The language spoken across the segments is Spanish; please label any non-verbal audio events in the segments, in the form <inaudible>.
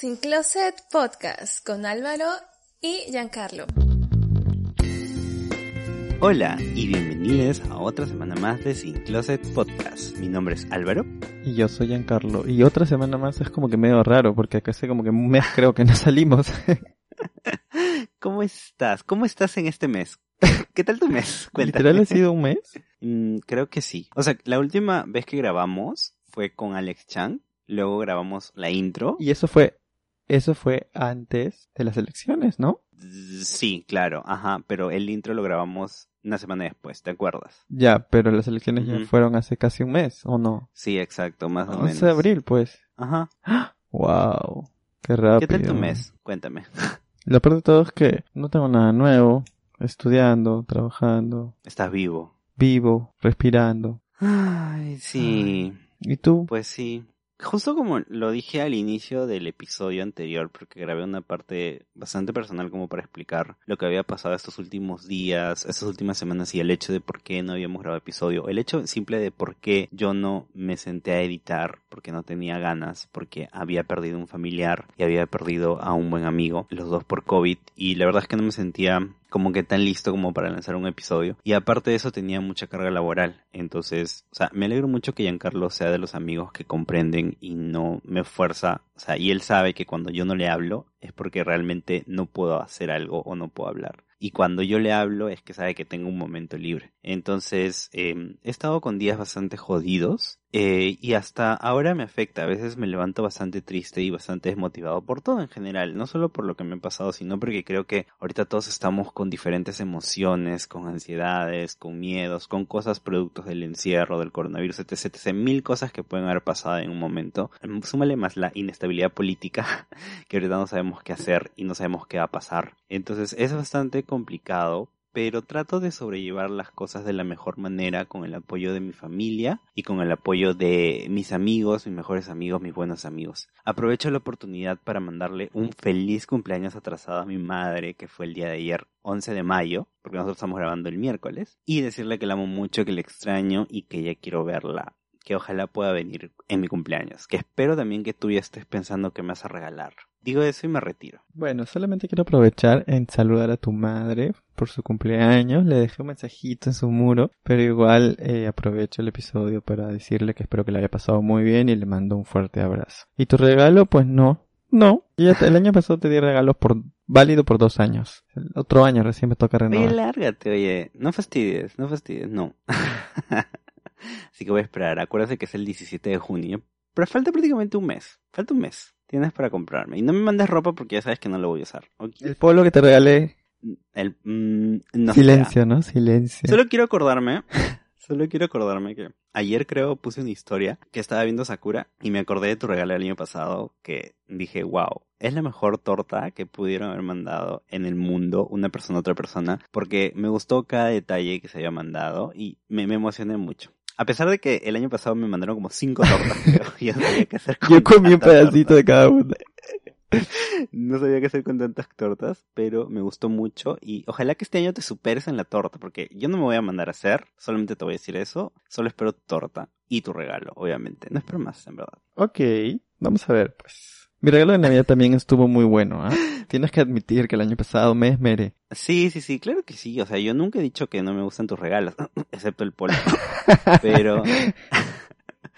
Sin Closet Podcast con Álvaro y Giancarlo. Hola y bienvenidos a otra semana más de Sin Closet Podcast. Mi nombre es Álvaro. Y yo soy Giancarlo. Y otra semana más es como que medio raro, porque acá hace como que un mes creo que no salimos. <laughs> ¿Cómo estás? ¿Cómo estás en este mes? ¿Qué tal tu mes? <laughs> Cuéntame. ¿Literal ha sido un mes? Mm, creo que sí. O sea, la última vez que grabamos fue con Alex Chang. Luego grabamos la intro. Y eso fue eso fue antes de las elecciones, ¿no? Sí, claro, ajá, pero el intro lo grabamos una semana después, ¿te acuerdas? Ya, pero las elecciones ya fueron hace casi un mes, ¿o no? Sí, exacto, más o menos. 11 de abril, pues. Ajá. Wow, qué rápido. ¿Qué tal tu mes? Cuéntame. Lo peor de todo es que no tengo nada nuevo, estudiando, trabajando. Estás vivo. Vivo, respirando. Ay, sí. ¿Y tú? Pues sí. Justo como lo dije al inicio del episodio anterior, porque grabé una parte bastante personal como para explicar lo que había pasado estos últimos días, estas últimas semanas y el hecho de por qué no habíamos grabado episodio. El hecho simple de por qué yo no me senté a editar, porque no tenía ganas, porque había perdido un familiar y había perdido a un buen amigo, los dos por COVID, y la verdad es que no me sentía como que tan listo como para lanzar un episodio. Y aparte de eso tenía mucha carga laboral. Entonces, o sea, me alegro mucho que Giancarlo sea de los amigos que comprenden y no me fuerza. O sea, y él sabe que cuando yo no le hablo es porque realmente no puedo hacer algo o no puedo hablar y cuando yo le hablo es que sabe que tengo un momento libre. Entonces, eh, he estado con días bastante jodidos eh, y hasta ahora me afecta. A veces me levanto bastante triste y bastante desmotivado por todo en general, no solo por lo que me ha pasado, sino porque creo que ahorita todos estamos con diferentes emociones, con ansiedades, con miedos, con cosas productos del encierro, del coronavirus, etc, etc. Mil cosas que pueden haber pasado en un momento. Súmale más la inestabilidad política, <laughs> que ahorita no sabemos qué hacer y no sabemos qué va a pasar. Entonces es bastante complicado, pero trato de sobrellevar las cosas de la mejor manera con el apoyo de mi familia y con el apoyo de mis amigos, mis mejores amigos, mis buenos amigos. Aprovecho la oportunidad para mandarle un feliz cumpleaños atrasado a mi madre, que fue el día de ayer, 11 de mayo, porque nosotros estamos grabando el miércoles, y decirle que la amo mucho, que le extraño y que ya quiero verla que ojalá pueda venir en mi cumpleaños, que espero también que tú ya estés pensando que me vas a regalar. Digo eso y me retiro. Bueno, solamente quiero aprovechar en saludar a tu madre por su cumpleaños. Le dejé un mensajito en su muro, pero igual eh, aprovecho el episodio para decirle que espero que le haya pasado muy bien y le mando un fuerte abrazo. ¿Y tu regalo? Pues no. No. Ya el año pasado te di regalos por válido por dos años. El otro año recién me toca renovar. Oye, lárgate, oye. No fastidies, no fastidies, no. <laughs> Así que voy a esperar. Acuérdate que es el 17 de junio. Pero falta prácticamente un mes. Falta un mes tienes para comprarme. Y no me mandes ropa porque ya sabes que no lo voy a usar. El polo que te regalé. El, mm, Silencio, ¿no? Silencio. Solo quiero acordarme, <laughs> solo quiero acordarme que ayer creo puse una historia que estaba viendo Sakura y me acordé de tu regalo del año pasado que dije, wow, es la mejor torta que pudieron haber mandado en el mundo una persona a otra persona porque me gustó cada detalle que se había mandado y me emocioné mucho. A pesar de que el año pasado me mandaron como cinco tortas, <laughs> yo no sabía qué hacer Yo comí un pedacito de cada una. No sabía qué hacer con tantas tortas, pero me gustó mucho y ojalá que este año te superes en la torta, porque yo no me voy a mandar a hacer, solamente te voy a decir eso, solo espero tu torta y tu regalo, obviamente. No espero más, en verdad. Ok, vamos a ver, pues. Mi regalo de Navidad también estuvo muy bueno, ¿ah? Tienes que admitir que el año pasado me esmeré. Sí, sí, sí, claro que sí. O sea, yo nunca he dicho que no me gustan tus regalos, <clears throat> excepto el polvo. <laughs> Pero,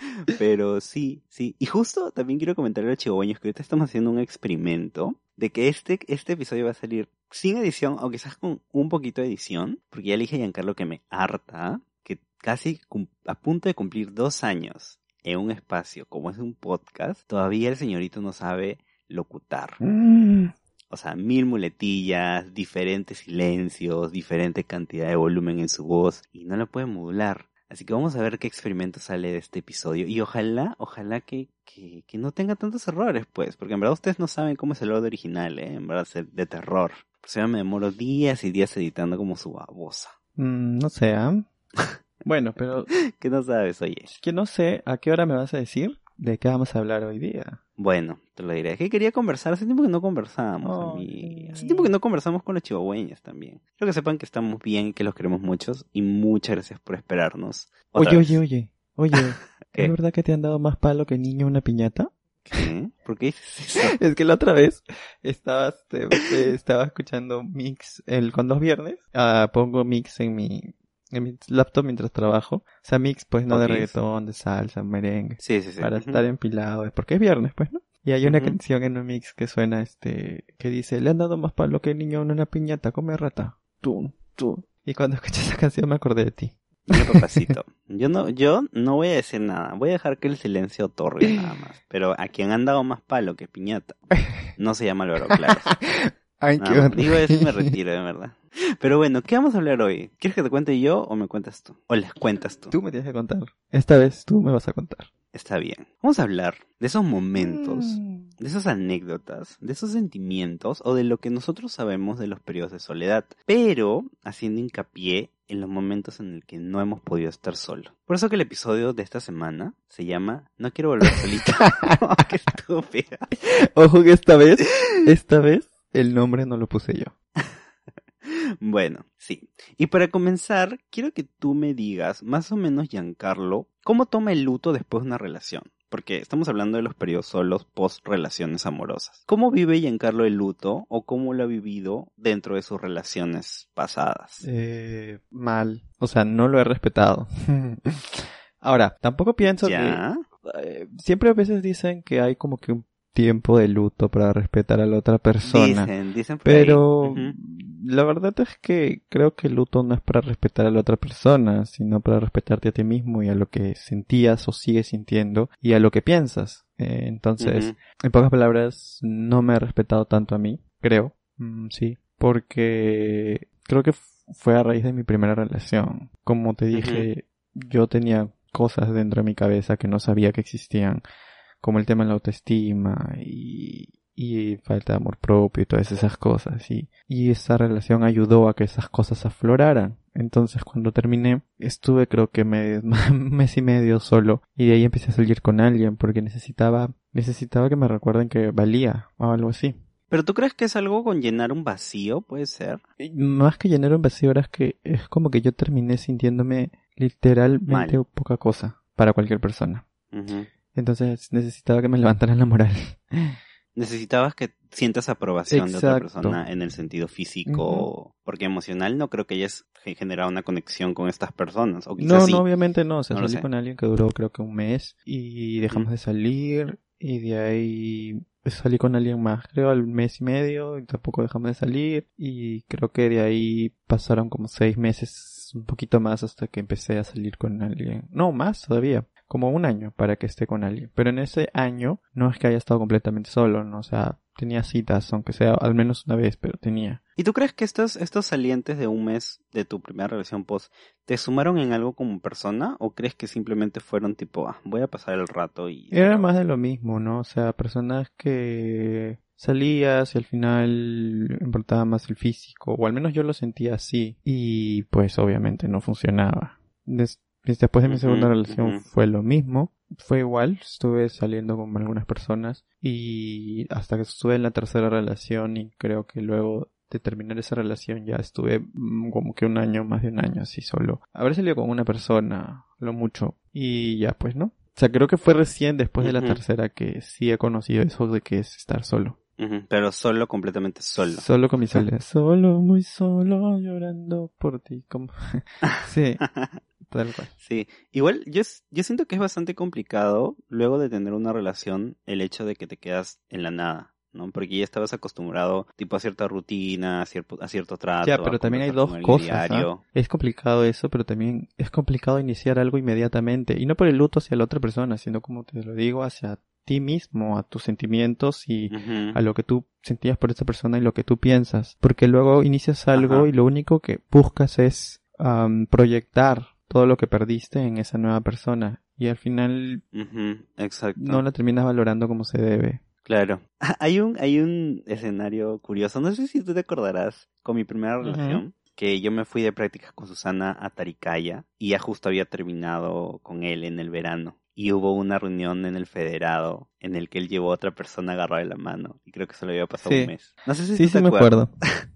<laughs> pero sí, sí. Y justo también quiero comentarle a Chihuahueños que ahorita estamos haciendo un experimento de que este, este episodio va a salir sin edición, o quizás con un poquito de edición, porque ya le dije a Giancarlo que me harta, que casi a punto de cumplir dos años en un espacio como es un podcast, todavía el señorito no sabe locutar. Mm. O sea, mil muletillas, diferentes silencios, diferente cantidad de volumen en su voz y no lo puede modular. Así que vamos a ver qué experimento sale de este episodio. Y ojalá, ojalá que, que, que no tenga tantos errores, pues. Porque en verdad ustedes no saben cómo es el audio original, ¿eh? En verdad es de terror. Pues yo me demoro días y días editando como su babosa. Mm, no sé, ¿ah? <laughs> Bueno, pero... ¿Qué no sabes, oye? Que no sé a qué hora me vas a decir de qué vamos a hablar hoy día. Bueno, te lo diré. Es que quería conversar. Hace tiempo que no conversamos, Hace tiempo que no conversamos con los chihuahueños también. Quiero que sepan que estamos bien, que los queremos muchos y muchas gracias por esperarnos. Oye, oye, oye, <laughs> oye. ¿Es verdad que te han dado más palo que niño una piñata? ¿Qué? ¿Por qué dices eso? <laughs> Es que la otra vez estaba, estaba escuchando mix el, cuando es viernes. ah, pongo mix en mi, en mi laptop mientras trabajo. O sea, mix pues no de reggaetón, de salsa, merengue. Sí, sí, sí. para Ujú. estar empilado, porque es viernes, pues, ¿no? Y hay una Ujú. canción en un mix que suena, este, que dice, le han dado más palo que el niño en una piñata, come rata. Tú, tú. Y cuando <laughs> escuché esa canción me acordé de ti. Mira, papacito. Yo no, yo no voy a decir nada. Voy a dejar que el silencio otorgue nada más. Pero a quien han dado más palo que piñata, <laughs> no se llama Álvaro Claro. <laughs> Ay, Nada más. Digo eso y me retiro, de <laughs> verdad. Pero bueno, ¿qué vamos a hablar hoy? ¿Quieres que te cuente yo o me cuentas tú? O les cuentas tú. Tú me tienes que contar. Esta vez tú me vas a contar. Está bien. Vamos a hablar de esos momentos, Mm. de esas anécdotas, de esos sentimientos o de lo que nosotros sabemos de los periodos de soledad, pero haciendo hincapié en los momentos en el que no hemos podido estar solos. Por eso que el episodio de esta semana se llama No quiero volver solita. <laughs> <laughs> ¡Qué estúpida! Ojo que esta vez, esta vez, el nombre no lo puse yo. <laughs> Bueno, sí. Y para comenzar, quiero que tú me digas, más o menos, Giancarlo, cómo toma el luto después de una relación. Porque estamos hablando de los periodos solos post relaciones amorosas. ¿Cómo vive Giancarlo el luto o cómo lo ha vivido dentro de sus relaciones pasadas? Eh, mal. O sea, no lo he respetado. <laughs> Ahora, tampoco pienso ¿Ya? que... eh, siempre a veces dicen que hay como que un tiempo de luto para respetar a la otra persona. Dicen, dicen por ahí. Pero la verdad es que creo que el luto no es para respetar a la otra persona, sino para respetarte a ti mismo y a lo que sentías o sigues sintiendo y a lo que piensas. Eh, entonces, en pocas palabras, no me he respetado tanto a mí, creo, Mm, sí, porque creo que fue a raíz de mi primera relación. Como te dije, yo tenía cosas dentro de mi cabeza que no sabía que existían, como el tema de la autoestima y, y falta de amor propio y todas esas cosas. Y, y esa relación ayudó a que esas cosas afloraran. Entonces cuando terminé, estuve creo que me- un <laughs> mes y medio solo y de ahí empecé a salir con alguien porque necesitaba, necesitaba que me recuerden que valía o algo así. ¿Pero tú crees que es algo con llenar un vacío? ¿Puede ser? Y Más que llenar un vacío, era que es como que yo terminé sintiéndome literalmente Mal. poca cosa para cualquier persona. Ujú. Entonces necesitaba que me <laughs> levantaran la moral. Necesitabas que sientas aprobación de otra persona en el sentido físico, porque emocional no creo que hayas ge- generado una conexión con estas personas, o No, sí. no, obviamente no. O sea, No salí con alguien que duró creo que un mes y dejamos de salir y de ahí salí con alguien más, creo al mes y medio y tampoco dejamos de salir y creo que de ahí pasaron como seis meses, un poquito más hasta que empecé a salir con alguien. No, más todavía. Como un año para que esté con alguien. Pero en ese año no es que haya estado completamente solo, ¿no? O sea, tenía citas, aunque sea al menos una vez, pero tenía. ¿Y tú crees que estos, estos salientes de un mes de tu primera relación post te sumaron en algo como persona o crees que simplemente fueron tipo, ah, voy a pasar el rato y... Era más de lo mismo, ¿no? O sea, personas que salías y al final importaba más el físico, o al menos yo lo sentía así, y pues obviamente no funcionaba. Des- después de mi segunda relación fue lo mismo, fue igual, estuve saliendo con algunas personas y hasta que estuve en la tercera relación y creo que luego de terminar esa relación ya estuve mm, como que un año, más de un año así solo. Haber salido con una persona, lo mucho, y ya pues, ¿no? O sea, creo que fue recién después de la tercera que sí he conocido eso de que es estar solo. Pero solo, completamente solo. Solo con mi <laughs> soledad. Solo, muy solo, llorando por ti. Como... <laughs> sí, <laughs> tal cual. Sí, igual yo, yo siento que es bastante complicado luego de tener una relación el hecho de que te quedas en la nada, ¿no? Porque ya estabas acostumbrado tipo a cierta rutina, a cierto, a cierto trato. Ya, pero también hay dos cosas. ¿ah? Es complicado eso, pero también es complicado iniciar algo inmediatamente. Y no por el luto hacia la otra persona, sino como te lo digo, hacia ti mismo, a tus sentimientos y a lo que tú sentías por esa persona y lo que tú piensas. Porque luego inicias algo Ajá. y lo único que buscas es am, proyectar todo lo que perdiste en esa nueva persona. Y al final Exacto. no la terminas valorando como se debe. Claro. Hay un, hay un escenario curioso. No sé si tú te acordarás con mi primera relación. Que yo me fui de prácticas con Susana a Taricaya y ya justo había terminado con él en el verano. Y hubo una reunión en el federado en el que él llevó a otra persona agarrada de la mano. Y creo que se lo había pasado Sí. un mes. No sé si Sí, tú te sí me acuerdo. <laughs>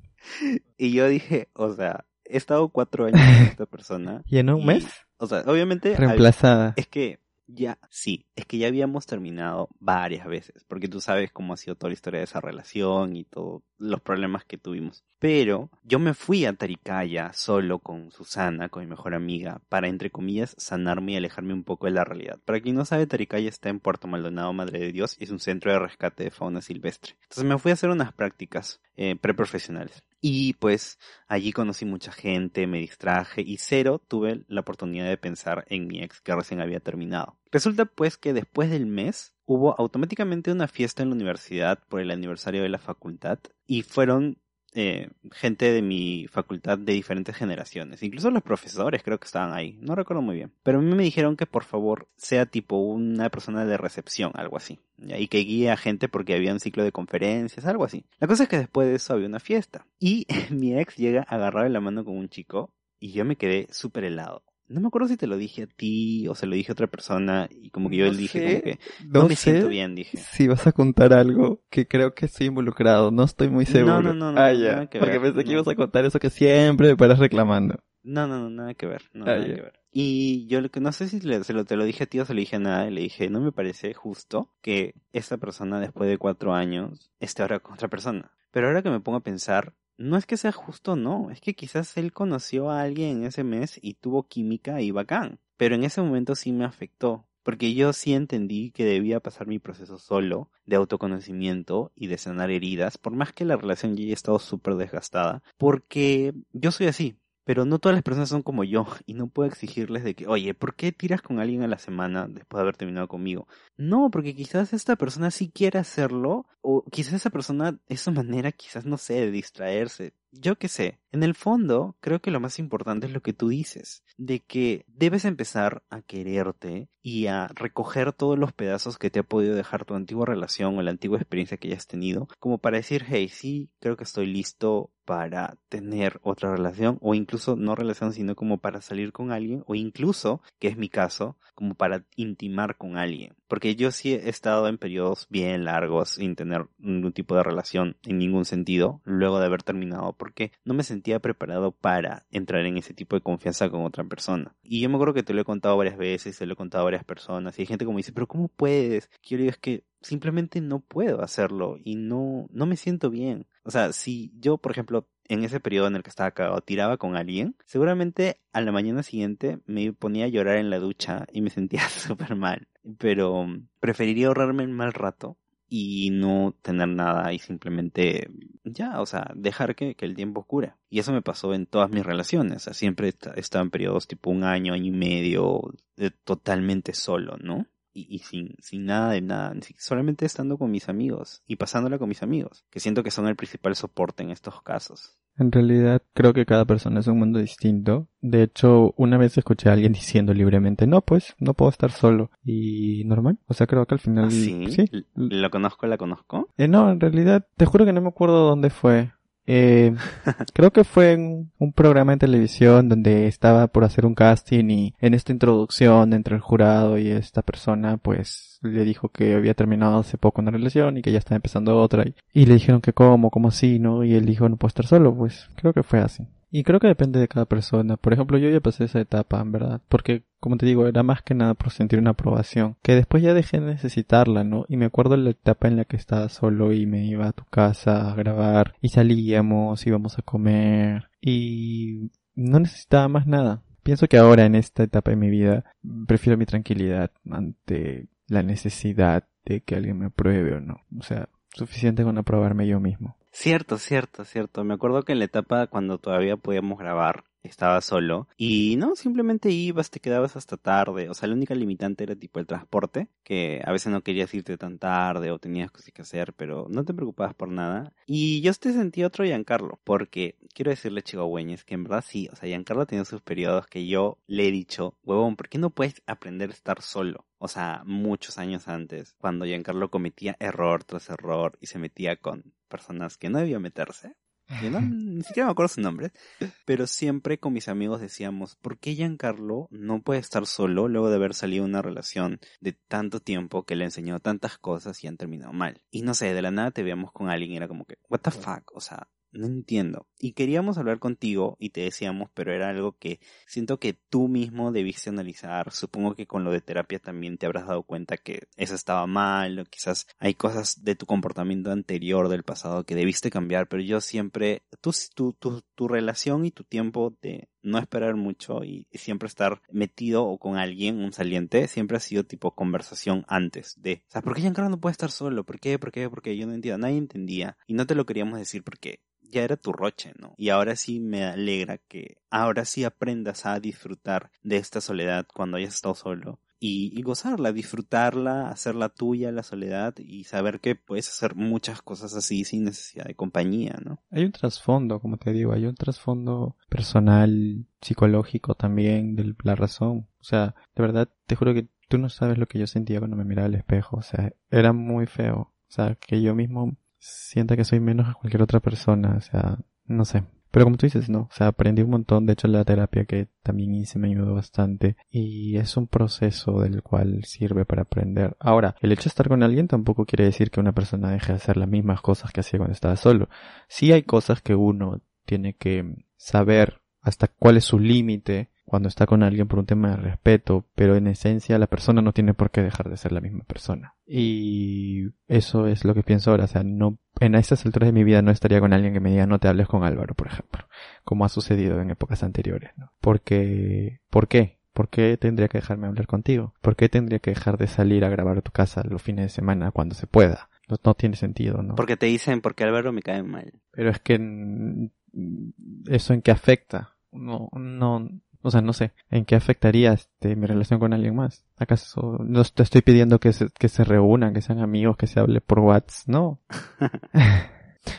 Y yo dije, o sea, he estado cuatro años con esta <laughs> persona. ¿Y en un y- mes? O sea, obviamente... Reemplazada. es que Ya, sí, es que ya habíamos terminado varias veces, porque tú sabes cómo ha sido toda la historia de esa relación y todos los problemas que tuvimos. Pero yo me fui a Taricaya solo con Susana, con mi mejor amiga, para, entre comillas, sanarme y alejarme un poco de la realidad. Para quien no sabe, Taricaya está en Puerto Maldonado, Madre de Dios, y es un centro de rescate de fauna silvestre. Entonces me fui a hacer unas prácticas eh, preprofesionales. Y pues allí conocí mucha gente, me distraje y cero tuve la oportunidad de pensar en mi ex que recién había terminado. Resulta pues que después del mes hubo automáticamente una fiesta en la universidad por el aniversario de la facultad y fueron eh, gente de mi facultad de diferentes generaciones. Incluso los profesores creo que estaban ahí. No recuerdo muy bien. Pero a mí me dijeron que por favor sea tipo una persona de recepción, algo así. Y que guíe a gente porque había un ciclo de conferencias, algo así. La cosa es que después de eso había una fiesta. Y <laughs> mi ex llega a agarrar la mano con un chico y yo me quedé súper helado. No me acuerdo si te lo dije a ti o se lo dije a otra persona y como que yo No le dije sé, como que no no, me sé siento bien, dije. Si vas a contar algo que creo que estoy involucrado, no estoy muy seguro. no, no, no, ah, ya. nada que Porque ver, pensé que ibas a contar eso que siempre me paras reclamando. No, no, no, nada que ver, no, Ah, nada que ver. Y yo lo que no sé si le- se lo, te lo dije a ti o se lo dije a nada, y le dije, no me parece justo que esta persona después de cuatro años esté ahora con otra persona. Pero ahora que me pongo a pensar, no es que sea justo, no, es que quizás él conoció a alguien en ese mes y tuvo química y bacán. Pero en ese momento sí me afectó. Porque yo sí entendí que debía pasar mi proceso solo, de autoconocimiento y de sanar heridas, por más que la relación ya haya estado súper desgastada. Porque yo soy así, pero no todas las personas son como yo y no puedo exigirles de que, oye, ¿por qué tiras con alguien a la semana después de haber terminado conmigo? No, porque quizás esta persona sí quiere hacerlo o quizás esa persona es su manera, quizás no sé, de distraerse. Yo qué sé. En el fondo, creo que lo más importante es lo que tú dices, de que debes empezar a quererte y a recoger todos los pedazos que te ha podido dejar tu antigua relación o la antigua experiencia que hayas tenido, como para decir, hey, sí, creo que estoy listo para tener otra relación o incluso no relación, sino como para salir con alguien o incluso, que es mi caso, como para intimar con alguien. Porque yo sí he estado en periodos bien largos sin tener ningún tipo de relación en ningún sentido luego de haber terminado porque no me sentía preparado para entrar en ese tipo de confianza con otra persona. Y yo me acuerdo que te lo he contado varias veces, se lo he contado a varias personas y hay gente como dice, pero ¿cómo puedes? Quiero es que simplemente no puedo hacerlo y no, no me siento bien. O sea, si yo, por ejemplo, en ese periodo en el que estaba cagado, tiraba con alguien, seguramente a la mañana siguiente me ponía a llorar en la ducha y me sentía <laughs> súper mal. Pero mm, preferiría ahorrarme el mal rato y no tener nada y simplemente ya, o sea, dejar que, que el tiempo cure. Y eso me pasó en todas mis relaciones. O sea, siempre he estado en periodos tipo un año, año y medio, de totalmente solo, ¿no? y, y sin, sin nada de nada, solamente estando con mis amigos y pasándola con mis amigos, que siento que son el principal soporte en estos casos. En realidad creo que cada persona es un mundo distinto. De hecho, una vez escuché a alguien diciendo libremente, no, pues no puedo estar solo. Y normal. O sea, creo que al final... ¿Ah, sí? Sí. ¿Lo conozco, la conozco? Eh, no, en realidad, te juro que no me acuerdo dónde fue. Eh, <laughs> creo que fue en un programa de televisión donde estaba por hacer un casting y en esta introducción entre el jurado y esta persona pues le dijo que había terminado hace poco una relación y que ya estaba empezando otra y, y le dijeron que cómo, cómo así, ¿no? Y él dijo no puedo estar solo, pues creo que fue así. Y creo que depende de cada persona. Por ejemplo, yo ya pasé esa etapa, en verdad. Porque, como te digo, era más que nada por sentir una aprobación. Que después ya dejé de necesitarla, ¿no? Y me acuerdo la etapa en la que estaba solo y me iba a tu casa a grabar. Y salíamos, íbamos a comer. Y no necesitaba más nada. Pienso que ahora, en esta etapa de mi vida, prefiero mi tranquilidad ante la necesidad de que alguien me apruebe o no. O sea, suficiente con aprobarme yo mismo. Cierto, cierto, cierto. Me acuerdo que en la etapa cuando todavía podíamos grabar, estaba solo y no, simplemente ibas, te quedabas hasta tarde. O sea, la única limitante era tipo el transporte, que a veces no querías irte tan tarde o tenías cosas que hacer, pero no te preocupabas por nada. Y yo te sentí otro Giancarlo, porque quiero decirle chihuahueñes que en verdad sí, o sea, Giancarlo tenía sus periodos que yo le he dicho, huevón, ¿por qué no puedes aprender a estar solo? O sea, muchos años antes, cuando Giancarlo cometía error tras error y se metía con personas que no debía meterse. Yo no, ni siquiera me acuerdo su nombre. Pero siempre con mis amigos decíamos, ¿por qué Giancarlo no puede estar solo luego de haber salido de una relación de tanto tiempo que le enseñó tantas cosas y han terminado mal? Y no sé, de la nada te veíamos con alguien y era como que, what the fuck, o sea, no entiendo. Y queríamos hablar contigo y te decíamos, pero era algo que siento que tú mismo debiste analizar. Supongo que con lo de terapia también te habrás dado cuenta que eso estaba mal o quizás hay cosas de tu comportamiento anterior del pasado que debiste cambiar, pero yo siempre, tu, tu, tu, tu relación y tu tiempo de no esperar mucho y, siempre estar metido o con alguien, un saliente, siempre ha sido tipo conversación antes de, o sea, ¿por qué Giancarlo no puede estar solo? ¿Por qué? ¿Por qué? Porque yo no entiendo, nadie entendía y no te lo queríamos decir porque ya era tu roche, ¿no? Y ahora sí me alegra que ahora sí aprendas a disfrutar de esta soledad cuando hayas estado solo y, gozarla, disfrutarla, hacerla tuya la soledad y saber que puedes hacer muchas cosas así sin necesidad de compañía, ¿no? Hay un trasfondo, como te digo, hay un trasfondo personal, psicológico también de la razón. O sea, de verdad, te juro que tú no sabes lo que yo sentía cuando me miraba al espejo. O sea, era muy feo. O sea, que yo mismo sienta que soy menos que cualquier otra persona. O sea, no sé. Pero como tú dices, no, o sea, aprendí un montón, de hecho la terapia que también hice me ayudó bastante y es un proceso del cual sirve para aprender. Ahora, el hecho de estar con alguien tampoco quiere decir que una persona deje de hacer las mismas cosas que hacía cuando estaba solo. Sí hay cosas que uno tiene que saber hasta cuál es su límite cuando está con alguien por un tema de respeto, pero en esencia la persona no tiene por qué dejar de ser la misma persona. Y eso es lo que pienso ahora, o sea, no, en estas alturas de mi vida no estaría con alguien que me diga no te hables con Álvaro, por ejemplo, como ha sucedido en épocas anteriores, ¿no? Porque, ¿por qué? ¿Por qué tendría que dejarme hablar contigo? ¿Por qué tendría que dejar de salir a grabar a tu casa los fines de semana cuando se pueda? No, no tiene sentido, ¿no? Porque te dicen, porque Álvaro me cae mal. Pero es que, ¿eso en qué afecta? No, no, o sea, no sé, ¿en qué afectaría este, mi relación con alguien más? ¿Acaso no te estoy pidiendo que se, que se reúnan, que sean amigos, que se hable por WhatsApp? No. <laughs>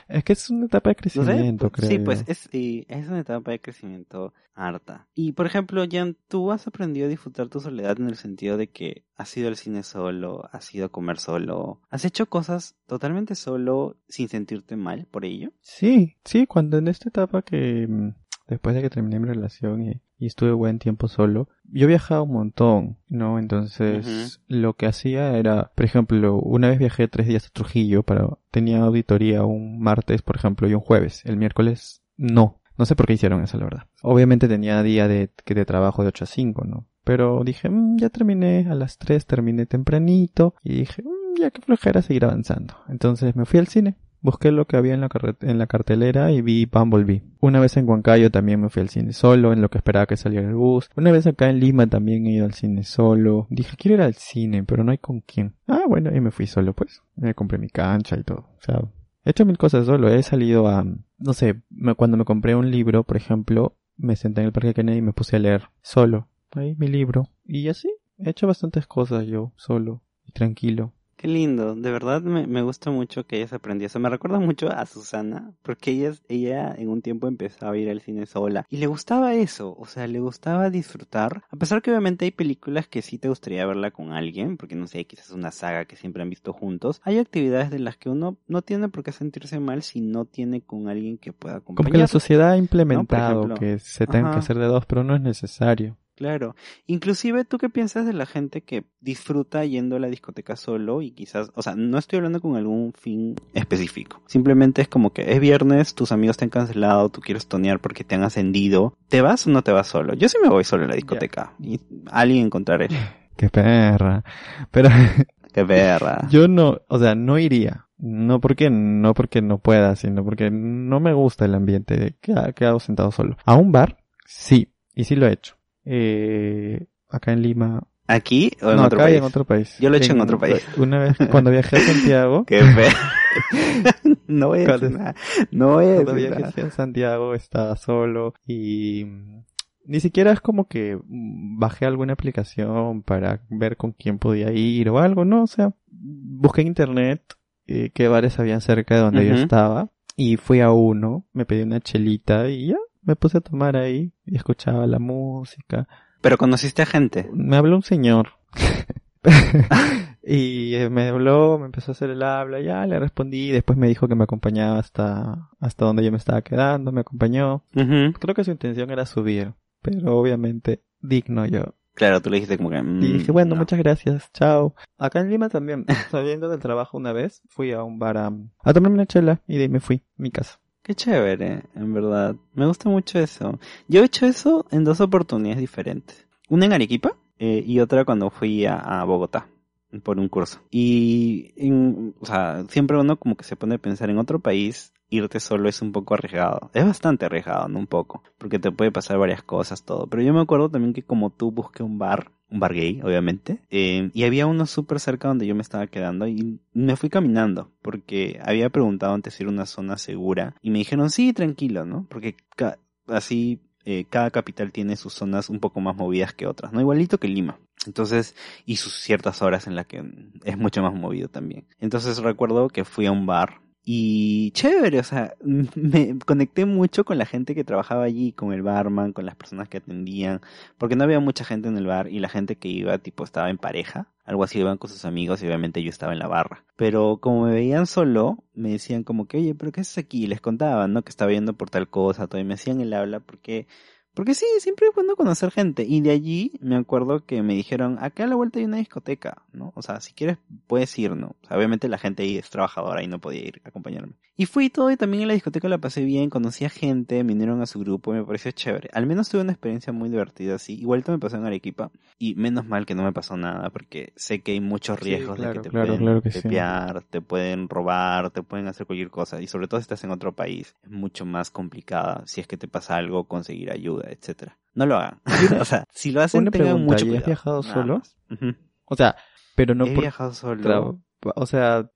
es que es una etapa de crecimiento, creo. Sí, pues es, es una etapa de crecimiento harta. Y por ejemplo, Jan, tú has aprendido a disfrutar tu soledad en el sentido de que has ido al cine solo, has ido a comer solo, has hecho cosas totalmente solo sin sentirte mal por ello. Sí, sí, cuando en esta etapa que mm, después de que terminé mi relación y, estuve buen tiempo solo, yo viajaba un montón, ¿no? Entonces, lo que hacía era, por ejemplo, una vez viajé tres días a Trujillo para, tenía auditoría un martes, por ejemplo, y un jueves. El miércoles, no. No sé por qué hicieron eso, la verdad. Obviamente tenía día de, de trabajo de 8 a 5, ¿no? Pero dije, mm, ya terminé a las 3, terminé tempranito, y dije, mm, ya que flojera seguir avanzando. Entonces me fui al cine Busqué lo que había en la, en la cartelera y vi Bumblebee. Una vez en Huancayo también me fui al cine solo, en lo que esperaba que saliera el bus. Una vez acá en Lima también he ido al cine solo. Dije, quiero ir al cine, pero no hay con quién. Ah, bueno, y me fui solo, pues. Me compré mi cancha y todo. O sea, he hecho mil cosas solo. He salido a, no sé, cuando me compré un libro, por ejemplo, me senté en el Parque Kennedy y me puse a leer solo. Ahí mi libro. Y así, he hecho bastantes cosas yo, solo y tranquilo. Qué lindo, de verdad me, me, gusta mucho que hayas aprendido eso. Me recuerda mucho a Susana, porque ella, ella en un tiempo empezaba a ir al cine sola y le gustaba eso, o sea, le gustaba disfrutar, a pesar que obviamente hay películas que sí te gustaría verla con alguien, porque no sé, quizás una saga que siempre han visto juntos. Hay actividades de las que uno no tiene por qué sentirse mal si no tiene con alguien que pueda acompañar. Como que la sociedad ha implementado que se tenga que hacer de dos, pero no es necesario. Claro. Inclusive, ¿tú qué piensas de la gente que disfruta yendo a la discoteca solo y quizás, o sea, no estoy hablando con algún fin específico. Simplemente es como que es viernes, tus amigos te han cancelado, tú quieres tonear porque te han ascendido. ¿Te vas o no te vas solo? Yo sí me voy solo a la discoteca y alguien encontraré. <laughs> Qué perra. Pero... <laughs> Qué perra. <laughs> Yo no, o sea, no iría. No porque no porque no pueda, sino porque no me gusta el ambiente que ha quedado sentado solo. A un bar, sí, y sí lo he hecho eh, acá en Lima. ¿Aquí o en otro país? en otro país. Yo lo he hecho en otro país. Una vez cuando viajé a Santiago. <laughs> Qué fe. <laughs> no decir nada. No a Cuando viajé a Santiago estaba solo y ni siquiera es como que bajé alguna aplicación para ver con quién podía ir o algo, no, o sea, busqué en internet eh, qué bares habían cerca de donde yo estaba y fui a uno, me pedí una chelita y ya, me puse a tomar ahí y escuchaba la música. ¿Pero conociste a gente? Me habló un señor. <laughs> y eh, me habló, me empezó a hacer el habla, ya le respondí, después me dijo que me acompañaba hasta, hasta donde yo me estaba quedando, me acompañó. Creo que su intención era subir, pero obviamente digno yo. Claro, tú le dijiste como que... y dije, bueno, mm, muchas gracias, chao. Acá en Lima también, <laughs> saliendo del trabajo una vez, fui a un bar a, a tomarme una chela y de ahí me fui a mi casa. Qué chévere, en verdad. Me gusta mucho eso. Yo he hecho eso en dos oportunidades diferentes. Una en Arequipa eh, y otra cuando fui a, a Bogotá por un curso. Y, en, o sea, siempre uno como que se pone a pensar en otro país, irte solo es un poco arriesgado. Es bastante arriesgado, ¿no? Un poco. Porque te puede pasar varias cosas, todo. Pero yo me acuerdo también que como tú busqué un bar, un bar gay, obviamente, eh, y había uno súper cerca donde yo me estaba quedando y me fui caminando porque había preguntado antes si era una zona segura y me dijeron, sí, tranquilo, ¿no? Porque así eh, cada capital tiene sus zonas un poco más movidas que otras, ¿no? Igualito que Lima. Entonces, y sus ciertas horas en las que es mucho más movido también. Entonces recuerdo que fui a un bar y chévere, o sea, <laughs> me conecté mucho con la gente que trabajaba allí, con el barman, con las personas que atendían, porque no había mucha gente en el bar y la gente que iba tipo estaba en pareja, algo así iban con sus amigos y obviamente yo estaba en la barra. Pero como me veían solo, me decían como que, oye, pero ¿qué es aquí? Les contaban, ¿no? Que estaba yendo por tal cosa, todo, y me hacían el habla porque porque sí, siempre es bueno conocer gente. Y de allí me acuerdo que me dijeron, acá a la vuelta hay una discoteca, ¿no? O sea, si quieres puedes ir, ¿no? O sea, obviamente la gente ahí es trabajadora y no podía ir a acompañarme. Y fui todo y también en la discoteca la pasé bien, conocí a gente, vinieron a su grupo y me pareció chévere. Al menos tuve una experiencia muy divertida así. Igual me pasó en Arequipa y menos mal que no me pasó nada porque sé que hay muchos riesgos de que te pueden claro te pueden robar, te pueden hacer cualquier cosa. Y sobre todo si estás en otro país, es mucho más complicada si es que te pasa algo conseguir ayuda etcétera. No lo hagan. <laughs> o sea, si lo hacen, tengan mucho cuidado. ¿Has viajado solo? O sea, pero no He viajado solo. O sea,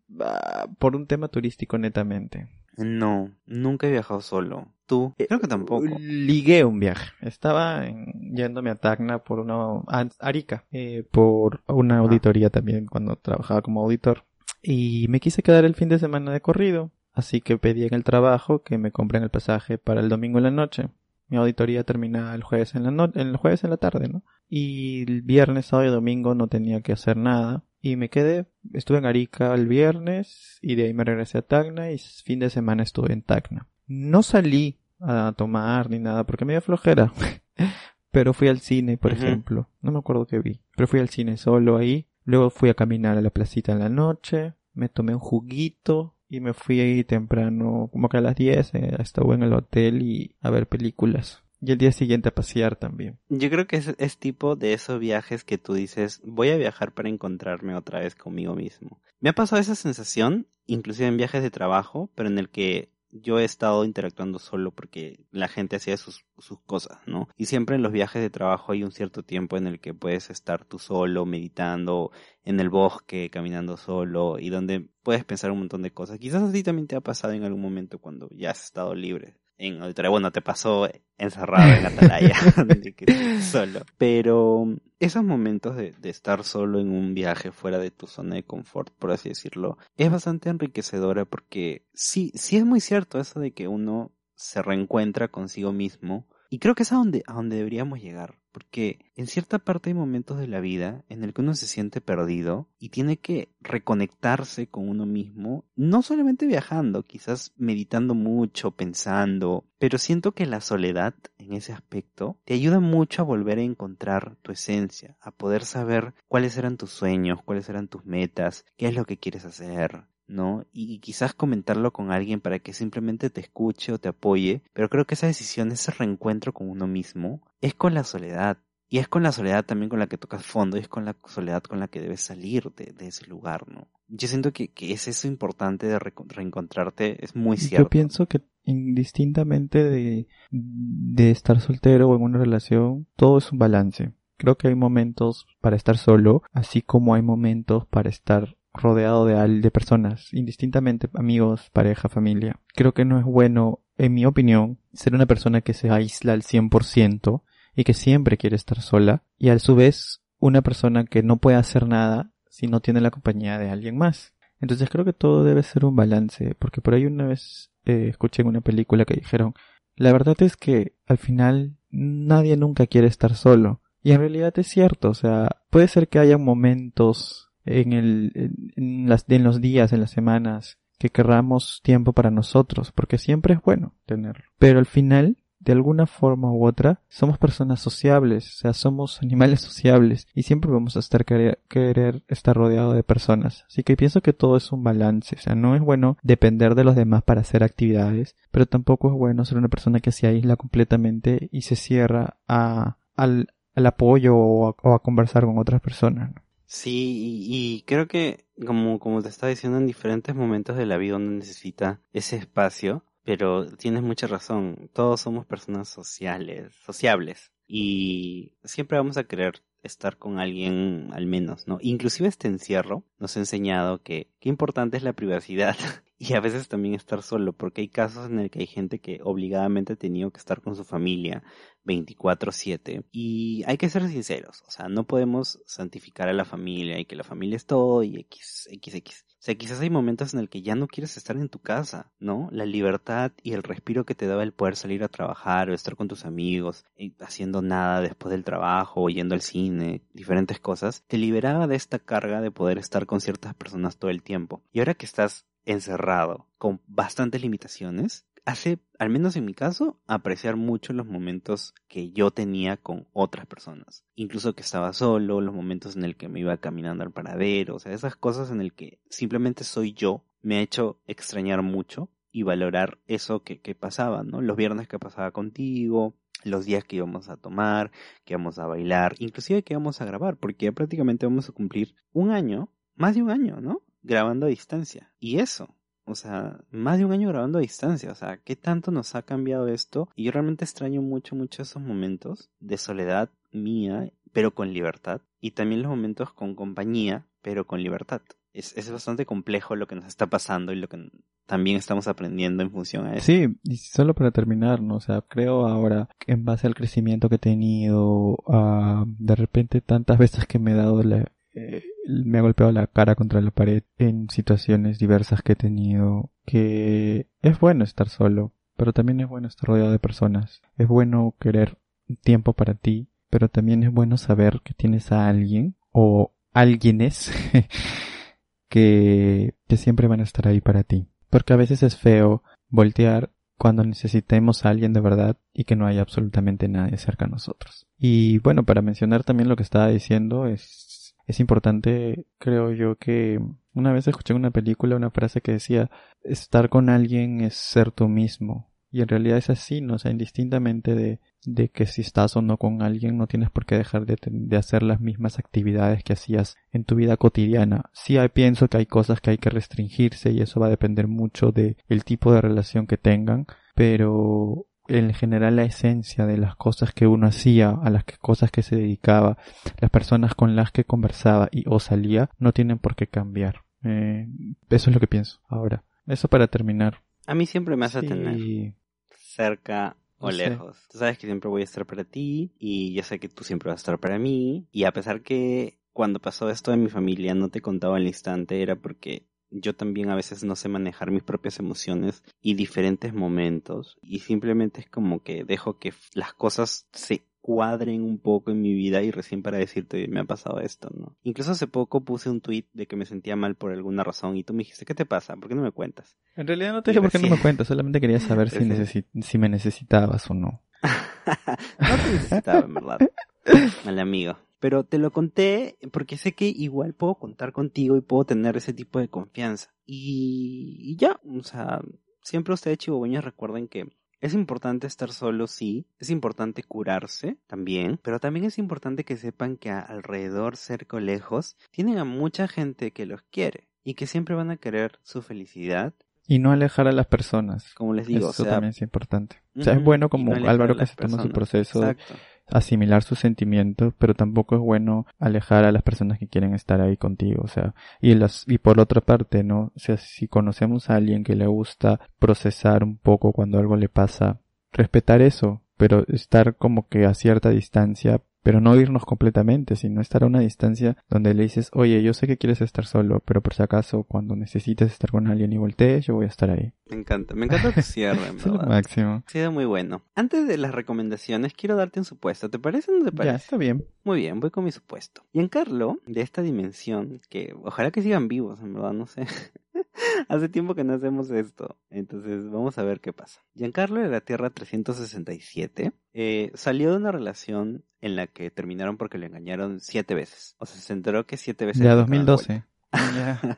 por un tema turístico netamente. No, nunca he viajado solo. ¿Tú? Eh, Creo que tampoco. Ligué un viaje. Estaba yéndome a Tacna por una... Arica. Eh, por una auditoría también cuando trabajaba como auditor. Y me quise quedar el fin de semana de corrido. Así que pedí en el trabajo que me compren el pasaje para el domingo en la noche. Mi auditoría termina el jueves en la no el jueves en la tarde, ¿no? Y el viernes, sábado y domingo no tenía que hacer nada. Y me quedé, estuve en Arica el viernes y de ahí me regresé a Tacna y fin de semana estuve en Tacna. No salí a tomar ni nada porque me dio flojera. <laughs> pero fui al cine, por ejemplo. No me acuerdo qué vi. Pero fui al cine solo ahí. Luego fui a caminar a la placita en la noche. Me tomé un juguito y me fui ahí temprano, como que a las 10, eh, en el hotel y a ver películas. Y el día siguiente a pasear también. Yo creo que es, es tipo de esos viajes que tú dices, voy a viajar para encontrarme otra vez conmigo mismo. Me ha pasado esa sensación, inclusive en viajes de trabajo, pero en el que yo he estado interactuando solo porque la gente hacía sus, sus cosas, ¿no? Y siempre en los viajes de trabajo hay un cierto tiempo en el que puedes estar tú solo, meditando en el bosque, caminando solo, y donde puedes pensar un montón de cosas. Quizás a ti también te ha pasado en algún momento cuando ya has estado libre en. Bueno, te pasó encerrado en <laughs> Atalaya, <laughs> solo. Pero esos momentos de, de, estar solo en un viaje fuera de tu zona de confort, por así decirlo, es bastante enriquecedora porque sí, sí es muy cierto eso de que uno se reencuentra consigo mismo. Y creo que es a donde, a donde deberíamos llegar. Porque en cierta parte hay momentos de la vida en el que uno se siente perdido y tiene que reconectarse con uno mismo, no solamente viajando, quizás meditando mucho, pensando, pero siento que la soledad en ese aspecto te ayuda mucho a volver a encontrar tu esencia, a poder saber cuáles eran tus sueños, cuáles eran tus metas, qué es lo que quieres hacer, ¿no? Y, quizás comentarlo con alguien para que simplemente te escuche o te apoye, pero creo que esa decisión, ese reencuentro con uno mismo, es con la soledad. Y es con la soledad también con la que tocas fondo, y es con la soledad con la que debes salir de, ese lugar, ¿no? Yo siento que, que, es eso importante de reencontrarte, es muy cierto. Yo pienso que indistintamente de, de estar soltero o en una relación, todo es un balance. Creo que hay momentos para estar solo, así como hay momentos para estar rodeado de, de personas, indistintamente amigos, pareja, familia. Creo que no es bueno, en mi opinión, ser una persona que se aísla al 100% y que siempre quiere estar sola y a su vez una persona que no puede hacer nada si no tiene la compañía de alguien más. Entonces creo que todo debe ser un balance, porque por ahí una vez eh, escuché en una película que dijeron, la verdad es que al final nadie nunca quiere estar solo. Y en realidad es cierto, o sea, puede ser que haya momentos en, el, en, las, en los días, en las semanas, que querramos tiempo para nosotros, porque siempre es bueno tenerlo. Pero al final de alguna forma u otra somos personas sociables, o sea, somos animales <laughs> sociables y siempre vamos a estar querer, estar rodeado de personas. Así que pienso que todo es un balance, o sea, no es bueno depender de los demás para hacer actividades, pero tampoco es bueno ser una persona que se aísla completamente y se cierra a, al, al apoyo o a, o a conversar con otras personas. ¿no? Sí, y, y creo que, como, como te estaba diciendo, en diferentes momentos de la vida uno necesita ese espacio, pero tienes mucha razón, todos somos personas sociales, sociables, y siempre vamos a querer estar con alguien al menos, ¿no? Inclusive este encierro nos ha enseñado que qué importante es la privacidad <laughs> y a veces también estar solo, porque hay casos en el que hay gente que obligadamente ha tenido que estar con su familia 24/7 y hay que ser sinceros, o sea, no podemos santificar a la familia y que la familia es todo y x x x. Sea, quizás hay momentos en el que ya no quieres estar en tu casa, ¿no? La libertad y el respiro que te daba el poder salir a trabajar o estar con tus amigos, eh, haciendo nada después del trabajo, o yendo al cine, diferentes cosas, te liberaba de esta carga de poder estar con ciertas personas todo el tiempo. Y ahora que estás encerrado con bastantes limitaciones, hace, al menos en mi caso, apreciar mucho los momentos que yo tenía con otras personas. Incluso que estaba solo, los momentos en el que me iba caminando al paradero, o sea, esas cosas en el que simplemente soy yo, me ha hecho extrañar mucho y valorar eso que, que pasaba, ¿no? Los viernes que pasaba contigo, los días que íbamos a tomar, que íbamos a bailar, inclusive que íbamos a grabar, porque ya prácticamente vamos a cumplir un año, más de un año, ¿no? Grabando a distancia. Y eso, o sea, más de un año grabando a distancia. O sea, ¿qué tanto nos ha cambiado esto? Y yo realmente extraño mucho, mucho esos momentos de soledad mía, pero con libertad. Y también los momentos con compañía, pero con libertad. Es, es bastante complejo lo que nos está pasando y lo que también estamos aprendiendo en función a eso. Sí, y solo para terminar, ¿no? O sea, creo ahora en base al crecimiento que he tenido, uh, de repente tantas veces que me he dado la, eh, me ha golpeado la cara contra la pared en situaciones diversas que he tenido, que es bueno estar solo, pero también es bueno estar rodeado de personas. Es bueno querer tiempo para ti, pero también es bueno saber que tienes a alguien o alguienes <laughs> que, que siempre van a estar ahí para ti. Porque a veces es feo voltear cuando necesitemos a alguien de verdad y que no haya absolutamente nadie cerca de nosotros. Y bueno, para mencionar también lo que estaba diciendo, es, es importante, creo yo, que una vez escuché en una película una frase que decía, estar con alguien es ser tú mismo. Y en realidad es así, ¿no? O sea, indistintamente de, de que si estás o no con alguien, no tienes por qué dejar de, de, hacer las mismas actividades que hacías en tu vida cotidiana. Sí hay, pienso que hay cosas que hay que restringirse y eso va a depender mucho del el tipo de relación que tengan, pero en general la esencia de las cosas que uno hacía, a las que, cosas que se dedicaba, las personas con las que conversaba y o salía, no tienen por qué cambiar. Eh, eso es lo que pienso ahora. Eso para terminar. A mí siempre me hace sí. tener cerca o no lejos. Sé. Tú sabes que siempre voy a estar para ti y yo sé que tú siempre vas a estar para mí. Y a pesar que cuando pasó esto en mi familia no te contaba al instante era porque yo también a veces no sé manejar mis propias emociones y diferentes momentos y simplemente es como que dejo que las cosas se cuadren un poco en mi vida y recién para decirte me ha pasado esto, ¿no? Incluso hace poco puse un tweet de que me sentía mal por alguna razón y tú me dijiste, ¿qué te pasa? ¿Por qué no me cuentas? En realidad no te dije por qué no me cuentas, solamente quería saber si, necesi si me necesitabas o no. <laughs> no te necesitaba, en verdad. <laughs> Mal amigo. Pero te lo conté porque sé que igual puedo contar contigo y puedo tener ese tipo de confianza. Y, y ya, o sea, siempre ustedes chihuahueños recuerden que es importante estar solo, sí. Es importante curarse también. Pero también es importante que sepan que alrededor, cerca o lejos, tienen a mucha gente que los quiere. Y que siempre van a querer su felicidad. Y no alejar a las personas. Como les digo. Eso o sea, también es importante. Uh -huh. O sea, es bueno como no Álvaro que se toma su proceso. Exacto asimilar sus sentimientos, pero tampoco es bueno alejar a las personas que quieren estar ahí contigo, o sea, y las, y por otra parte, ¿no? O sea, si conocemos a alguien que le gusta procesar un poco cuando algo le pasa, respetar eso, pero estar como que a cierta distancia pero no irnos completamente, sino estar a una distancia donde le dices, oye, yo sé que quieres estar solo, pero por si acaso cuando necesites estar con alguien y voltees, yo voy a estar ahí. Me encanta, me encanta tu cierre, en <laughs> verdad. máximo. Ha sido muy bueno. Antes de las recomendaciones, quiero darte un supuesto. ¿Te parece o no te parece? Ya, está bien. Muy bien, voy con mi supuesto. Giancarlo, de esta dimensión, que ojalá que sigan vivos, en verdad, no sé. <laughs> <laughs> Hace tiempo que no hacemos esto, entonces vamos a ver qué pasa. Giancarlo de la Tierra 367 eh, salió de una relación en la que terminaron porque le engañaron siete veces. O sea, se enteró que siete veces... Ya le daban 2012. vuelta.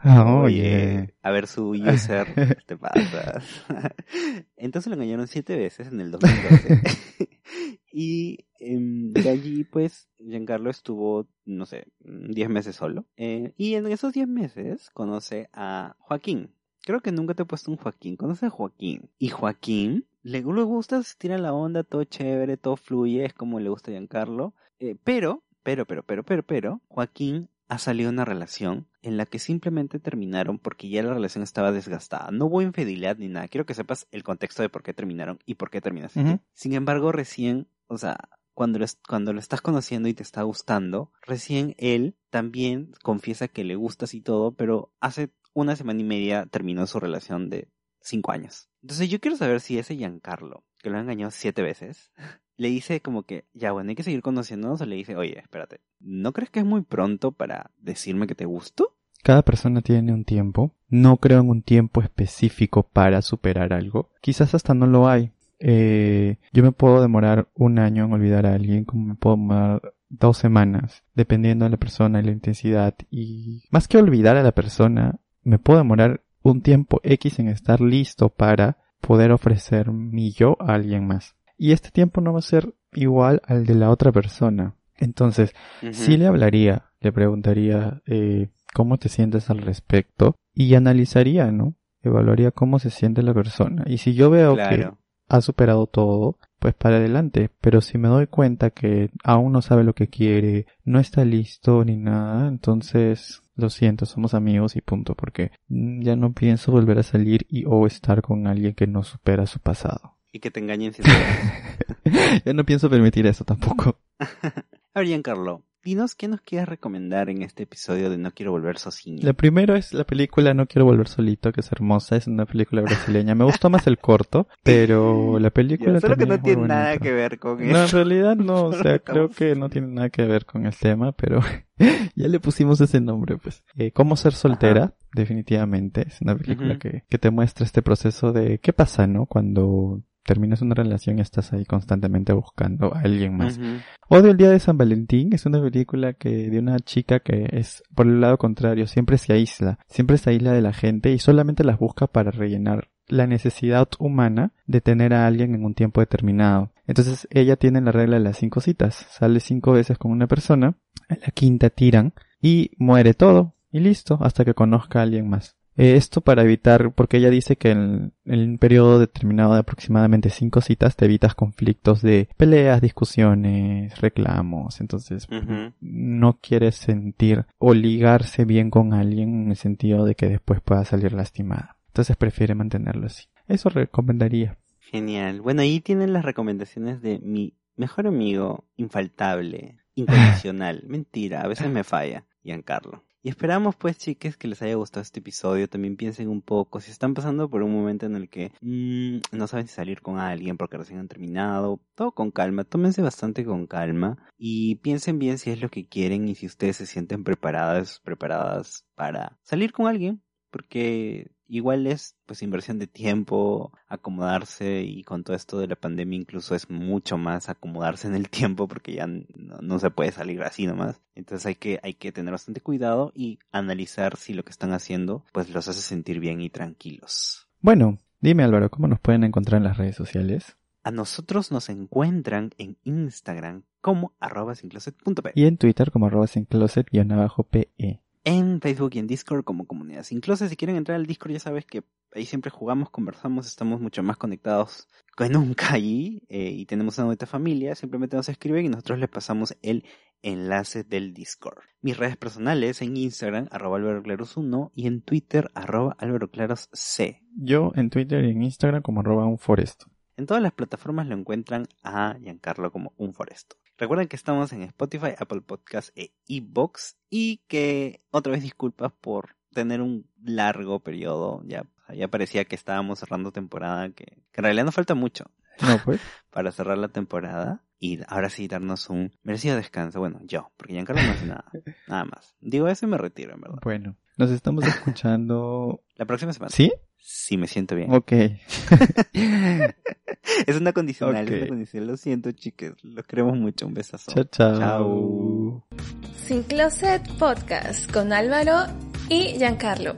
Ah, Oye, a ver su user, <laughs> te pasas. <laughs> Entonces lo engañaron siete veces en el 2012. y de allí, pues, Giancarlo estuvo, no sé, diez meses solo. Eh, y en esos diez meses conoce a Joaquín. Creo que nunca te he puesto un Joaquín. Conoce a Joaquín. Y Joaquín le, le gusta, se tira la onda, todo chévere, todo fluye, es como le gusta a Giancarlo. Eh, pero, pero, pero, pero, pero, pero, Joaquín ha salido una relación en la que simplemente terminaron porque ya la relación estaba desgastada. No hubo infidelidad ni nada. Quiero que sepas el contexto de por qué terminaron y por qué terminaste. Ujú. Sin embargo, recién, o sea, cuando lo, estás conociendo y te está gustando, recién él también confiesa que le gustas y todo, pero hace una semana y media terminó su relación de cinco años. Entonces yo quiero saber si ese Giancarlo, que lo ha engañado siete veces, <laughs> le dice como que, ya bueno, hay que seguir conociéndonos o le dice, oye, espérate, ¿no crees que es muy pronto para decirme que te gusto? Cada persona tiene un tiempo. No creo en un tiempo específico para superar algo. Quizás hasta no lo hay. Eh, yo me puedo demorar un año en olvidar a alguien, como me puedo demorar dos semanas, dependiendo de la persona y la intensidad. Y más que olvidar a la persona, me puedo demorar un tiempo X en estar listo para poder ofrecer mi yo a alguien más. Y este tiempo no va a ser igual al de la otra persona. Entonces, Ujú. Sí le hablaría, le preguntaría eh, cómo te sientes al respecto y analizaría, ¿no? Evaluaría cómo se siente la persona. Y si yo veo que Claro. Ha superado todo, pues para adelante. Pero si me doy cuenta que aún no sabe lo que quiere, no está listo ni nada, entonces lo siento, somos amigos y punto, porque ya no pienso volver a salir y o estar con alguien que no supera su pasado. Y que te engañen veces. <laughs> ya no pienso permitir eso tampoco. <laughs> A ver, Giancarlo, dinos qué nos quieres recomendar en este episodio de No Quiero Volver Sociño. La primera es la película No quiero volver solito, que es hermosa, es una película brasileña. Me gustó más el corto, <laughs> pero la película solo que no tiene nada que ver con No, en eso. realidad no, <laughs> o sea, creo que no tiene nada que ver con el tema, pero <laughs> ya le pusimos ese nombre, pues. Eh, Cómo ser soltera, definitivamente, es una película que, que te muestra este proceso de qué pasa, ¿no? Cuando terminas una relación y estás ahí constantemente buscando a alguien más. Ujú. Odio el día de San Valentín es una película que de una chica que es por el lado contrario, siempre se aísla, siempre se aísla de la gente y solamente las busca para rellenar la necesidad humana de tener a alguien en un tiempo determinado. Entonces ella tiene la regla de las cinco citas, sale cinco veces con una persona, a la quinta tiran y muere todo y listo hasta que conozca a alguien más. Eh, Esto para evitar, porque ella dice que en, en un periodo determinado de aproximadamente cinco citas te evitas conflictos de peleas, discusiones, reclamos, entonces no quiere sentir o ligarse bien con alguien en el sentido de que después pueda salir lastimada. Entonces prefiere mantenerlo así. Eso recomendaría. Genial. Bueno, ahí tienen las recomendaciones de mi mejor amigo, infaltable, incondicional. <laughs> Mentira, a veces me falla, Giancarlo. Esperamos pues chiques que les haya gustado este episodio, también piensen un poco, si están pasando por un momento en el que mm, no saben si salir con alguien porque recién han terminado, todo con calma, tómense bastante con calma y piensen bien si es lo que quieren y si ustedes se sienten preparadas, preparadas para salir con alguien, porque igual es pues inversión de tiempo, acomodarse y con todo esto de la pandemia incluso es mucho más acomodarse en el tiempo porque ya no, no se puede salir así nomás. Entonces hay que, hay que tener bastante cuidado y analizar si lo que están haciendo pues los hace sentir bien y tranquilos. Bueno, dime Álvaro, ¿cómo nos pueden encontrar en las redes sociales? A nosotros nos encuentran en Instagram como arroba sincloset.p, Y en Twitter como arroba sin en Facebook y en Discord como comunidad sin closet. Si quieren entrar al Discord ya sabes que ahí siempre jugamos, conversamos, estamos mucho más conectados que <laughs> nunca allí eh, y tenemos una bonita familia. Simplemente nos escriben y nosotros les pasamos el enlace del Discord. Mis redes personales en Instagram arroba alvaroclaros1 y en Twitter arroba alvaroclarosc. Yo en Twitter y en Instagram como arroba un foresto. En todas las plataformas lo encuentran a Giancarlo como un foresto. Recuerden que estamos en Spotify, Apple Podcasts e iBox y que otra vez disculpas por tener un largo periodo. Ya, ya parecía que estábamos cerrando temporada, que, que en realidad nos falta mucho No, pues. <laughs> para cerrar la temporada y ahora sí darnos un merecido descanso. Bueno, yo, porque Giancarlo no hace nada, <laughs> nada más. Digo eso y me retiro, en verdad. Bueno, Nos estamos escuchando. La próxima semana. ¿Sí? Sí, me siento bien. Ok. <laughs> es una condicional, Ok. es una condicional. Lo siento, chicas. Los queremos mucho. Un besazo. Chao, chao. Chao. Sin Closet Podcast con Álvaro y Giancarlo.